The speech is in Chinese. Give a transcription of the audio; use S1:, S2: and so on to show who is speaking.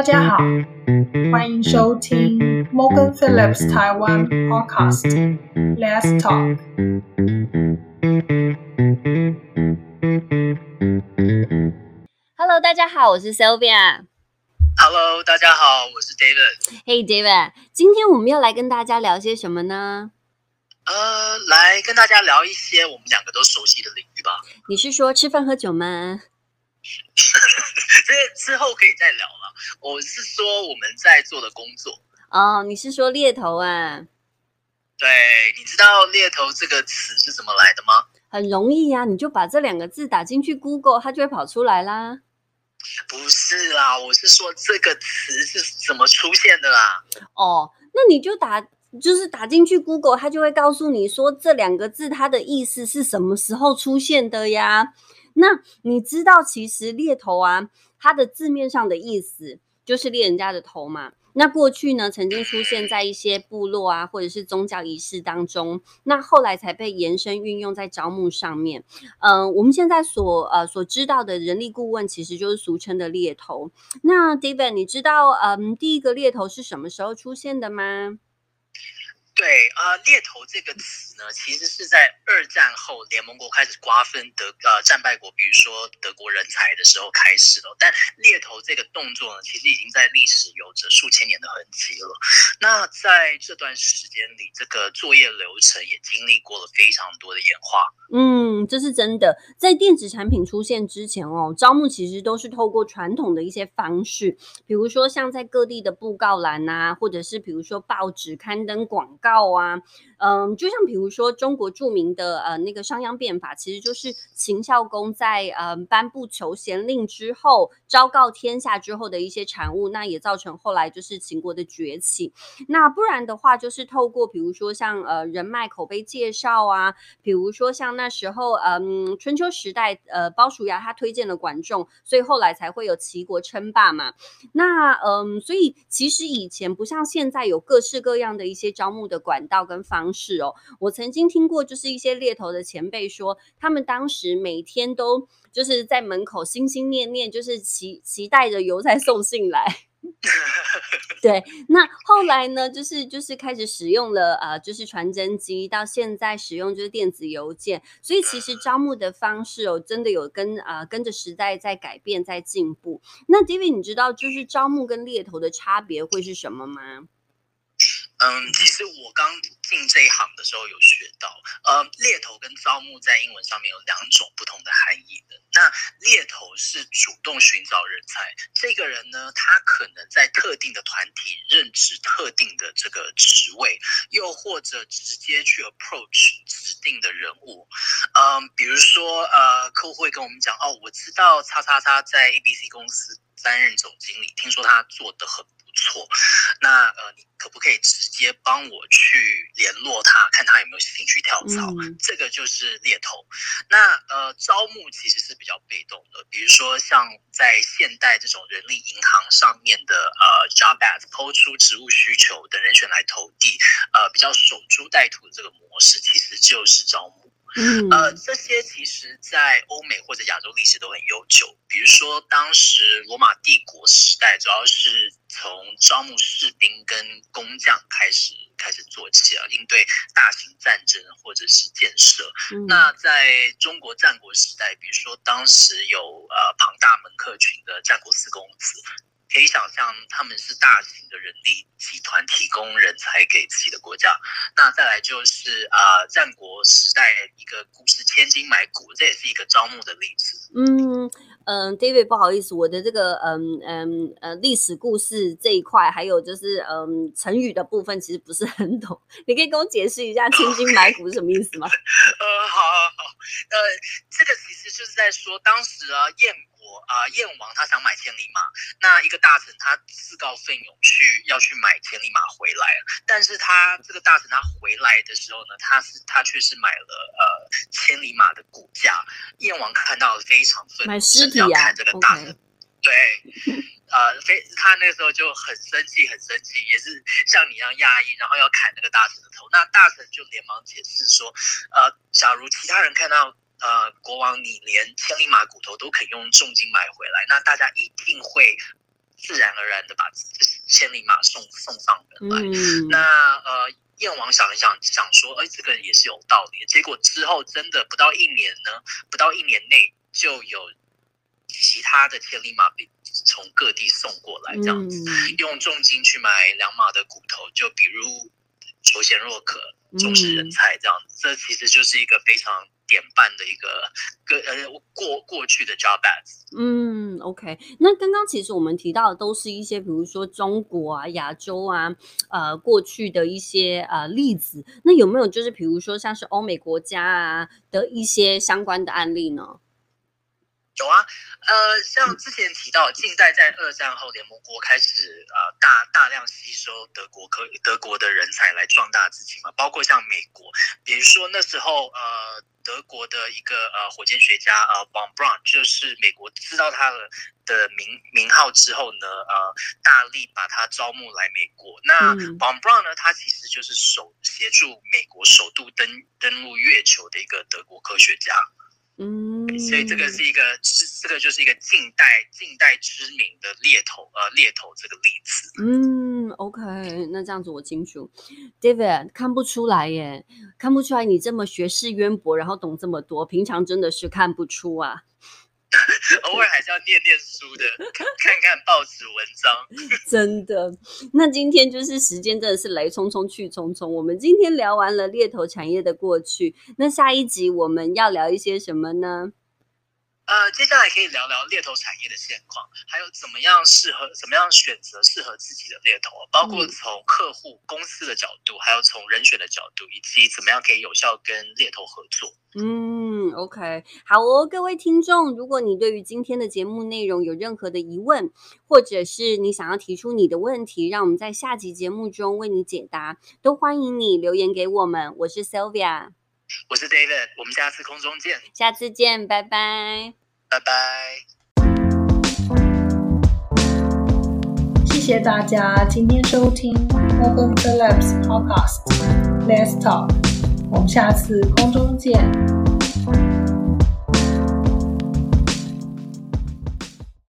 S1: 大家好，欢迎收听 Morgan Phillips 台湾 Podcast Let's Talk。
S2: Hello，大家好，我是 Sylvia。
S3: Hello，大家好，我是 David。
S2: Hey David，今天我们要来跟大家聊些什么呢？
S3: 呃，来跟大家聊一些我们两个都熟悉的领域吧。
S2: 你是说吃饭喝酒吗？
S3: 这之后可以再聊了。我是说我们在做的工作。
S2: 哦，你是说猎头啊？
S3: 对，你知道“猎头”这个词是怎么来的吗？
S2: 很容易呀、你就把这两个字打进去 Google，它就会跑出来啦。
S3: 不是啦，我是说这个词是怎么出现的啦。
S2: 哦，那你就打，就是打进去 Google，它就会告诉你说这两个字它的意思是什么时候出现的呀？那你知道其实猎头啊，它的字面上的意思就是猎人家的头嘛。那过去呢，曾经出现在一些部落啊，或者是宗教仪式当中，那后来才被延伸运用在招募上面。嗯、我们现在所呃所知道的人力顾问，其实就是俗称的猎头。那 David，你知道嗯第一个猎头是什么时候出现的吗？
S3: 对啊、猎头这个词呢，其实是在二战后联盟国开始瓜分德呃战败国，比如说德国人才的时候开始的。但猎头这个动作呢，其实已经在历史有着数千年的痕迹了。那在这段时间里，这个作业流程也经历过了非常多的演化。
S2: 嗯，这是真的。在电子产品出现之前哦，招募其实都是透过传统的一些方式，比如说像在各地的布告栏啊，或者是比如说报纸刊登广告道啊，嗯，就像比如说中国著名的呃那个商鞅变法，其实就是秦孝公在呃颁布求贤令之后，昭告天下之后的一些产物，那也造成后来就是秦国的崛起。那不然的话，就是透过比如说像呃人脉口碑介绍啊，比如说像那时候嗯春秋时代呃鲍叔牙他推荐了管仲，所以后来才会有齐国称霸嘛。那嗯，所以其实以前不像现在有各式各样的一些招募的管道跟方式哦。我曾经听过，就是一些猎头的前辈说，他们当时每天都就是在门口心心念念，就是期期待着邮差送信来。对，那后来呢，就是就是开始使用了呃，就是传真机，到现在使用就是电子邮件，所以其实招募的方式哦，真的有跟啊、呃、跟着时代在改变，在进步。那 David，你知道就是招募跟猎头的差别会是什么吗？
S3: 嗯，其实我刚进这一行的时候有学到，呃，猎头跟招募在英文上面有两种不同的含义的。那猎头是主动寻找人才，这个人呢，他可能在特定的团体任职特定的这个职位，又或者直接去 approach 指定的人物。嗯，比如说，呃，客户会跟我们讲，哦，我知道叉叉叉在 ABC 公司担任总经理，听说他做的很不错。那呃，你可不可以直接帮我去联络他，看他有没有兴趣跳槽？
S2: 嗯
S3: 这个就是猎头。那呃，招募其实是比较被动的，比如说像在现代这种人力银行上面的呃 job ad 抛出职务需求等人选来投递，呃，比较守株待兔的这个模式，其实就是招募。
S2: 嗯
S3: 呃，这些其实在欧美或者亚洲历史都很悠久。比如说，当时罗马帝国时代，主要是从招募士兵跟工匠开始开始做起啊，应对大型战争或者是建设。
S2: 嗯
S3: 那在中国战国时代，比如说当时有呃庞大门客群的战国四公子，可以想象他们是大型的人力集团提供人才给自己的国家。那再来就是呃战国时代一个故事千金买骨，这也是一个招募的例子。
S2: 嗯嗯，David，不好意思，我的这个嗯嗯呃历史故事这一块，还有就是嗯成语的部分，其实不是很懂。你可以跟我解释一下“千金买骨”是什么意思吗？
S3: 呃，好好好，呃，这个其实就是在说当时啊燕国啊、燕王他想买千里马，那一个大臣他自告奋勇去要去买千里马回来，但是他这个大臣他回来的时候呢，他是他却是买了呃千里马的骨架，燕王看到非常愤怒，甚至要砍这个大臣。对，呃，非他那个时候就很生气，很生气，也是像你一样压抑，然后要砍那个大臣的头。那大臣就连忙解释说，呃，假如其他人看到呃国王你连千里马骨头都可以用重金买回来，那大家一定会自然而然的把就是千里马送送上门来。
S2: 嗯，
S3: 那呃，燕王想一想，想说，哎，这个也是有道理。结果之后真的不到一年呢，不到一年内就有其他的千里马被从各地送过来，这样子、
S2: 嗯
S3: 用重金去买良马的骨头，就比如求贤若渴、重视人才这样子。这其实就是一个非常典范的一个个呃过过去的 job ads。
S2: 嗯，OK。那刚刚其实我们提到的都是一些，比如说中国啊、亚洲啊，呃，过去的一些呃例子。那有没有就是比如说像是欧美国家啊的一些相关的案例呢？
S3: 有啊，呃，像之前提到，近代在二战后，联盟国开始呃大大量吸收德国科德国的人才来壮大自己嘛，包括像美国，比如说那时候呃德国的一个呃火箭学家呃 von Braun，就是美国知道他的的名名号之后呢，呃大力把他招募来美国。那
S2: 嗯
S3: von Braun 呢，他其实就是首协助美国首度登登陆月球的一个德国科学家。
S2: 嗯，
S3: 所以这个是一个，是这个就是一个近代近代知名的猎头，呃，猎头这个例子。
S2: 嗯，OK，那这样子我清楚。David 看不出来耶，看不出来你这么学识渊博，然后懂这么多，平常真的是看不出啊。
S3: 偶尔还是要念念书的，看看报纸文章。
S2: 真的，那今天就是时间真的是来匆匆去匆匆。我们今天聊完了猎头产业的过去，那下一集我们要聊一些什么呢？
S3: 呃，接下来可以聊聊猎头产业的现况，还有怎么样适合，怎么样选择适合自己的猎头，包括
S2: 嗯
S3: 从客户、公司的角度，还有从人选的角度，以及怎么样可以有效跟猎头合作。
S2: 嗯，OK，好哦，各位听众，如果你对于今天的节目内容有任何的疑问，或者是你想要提出你的问题，让我们在下集节目中为你解答，都欢迎你留言给我们。我是 Sylvia，
S3: 我是 David，我们下次空中见，
S2: 下次见，拜拜。
S3: 拜拜。
S1: 谢谢大家今天收听 Morgan Phillips Podcast Let's Talk，我们下次空中见。